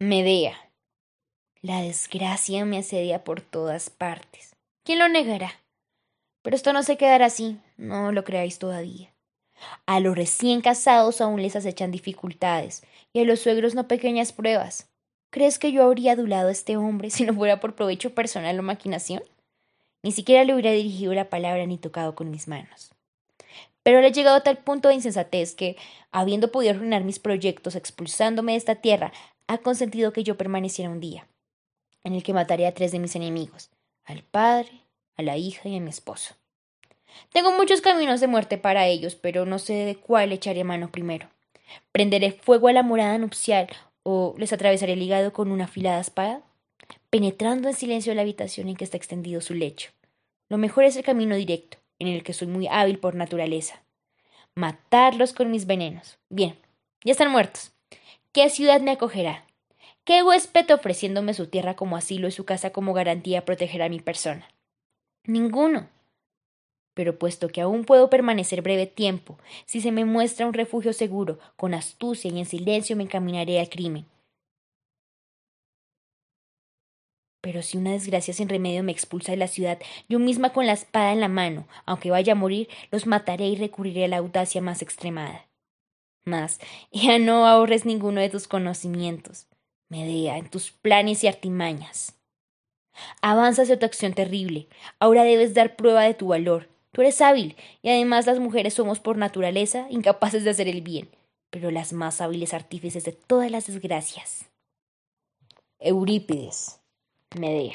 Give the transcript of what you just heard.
Medea. La desgracia me asedia por todas partes. ¿Quién lo negará? Pero esto no se quedará así, no lo creáis todavía. A los recién casados aún les acechan dificultades, y a los suegros no pequeñas pruebas. ¿Crees que yo habría adulado a este hombre si no fuera por provecho personal o maquinación? Ni siquiera le hubiera dirigido la palabra ni tocado con mis manos. Pero le he llegado a tal punto de insensatez que, habiendo podido arruinar mis proyectos expulsándome de esta tierra, ha consentido que yo permaneciera un día, en el que mataré a tres de mis enemigos, al padre, a la hija y a mi esposo. Tengo muchos caminos de muerte para ellos, pero no sé de cuál echaré mano primero. ¿Prenderé fuego a la morada nupcial o les atravesaré el hígado con una afilada espada? Penetrando en silencio la habitación en que está extendido su lecho. Lo mejor es el camino directo, en el que soy muy hábil por naturaleza. Matarlos con mis venenos. Bien, ya están muertos. ¿Qué ciudad me acogerá? ¿Qué huésped ofreciéndome su tierra como asilo y su casa como garantía protegerá mi persona? Ninguno. Pero puesto que aún puedo permanecer breve tiempo, si se me muestra un refugio seguro, con astucia y en silencio me encaminaré al crimen. Pero si una desgracia sin remedio me expulsa de la ciudad, yo misma con la espada en la mano, aunque vaya a morir, los mataré y recurriré a la audacia más extremada. Mas ya no ahorres ninguno de tus conocimientos, Medea, en tus planes y artimañas. Avanza hacia tu acción terrible. Ahora debes dar prueba de tu valor. Tú eres hábil, y además las mujeres somos por naturaleza incapaces de hacer el bien, pero las más hábiles artífices de todas las desgracias. Eurípides, Medea.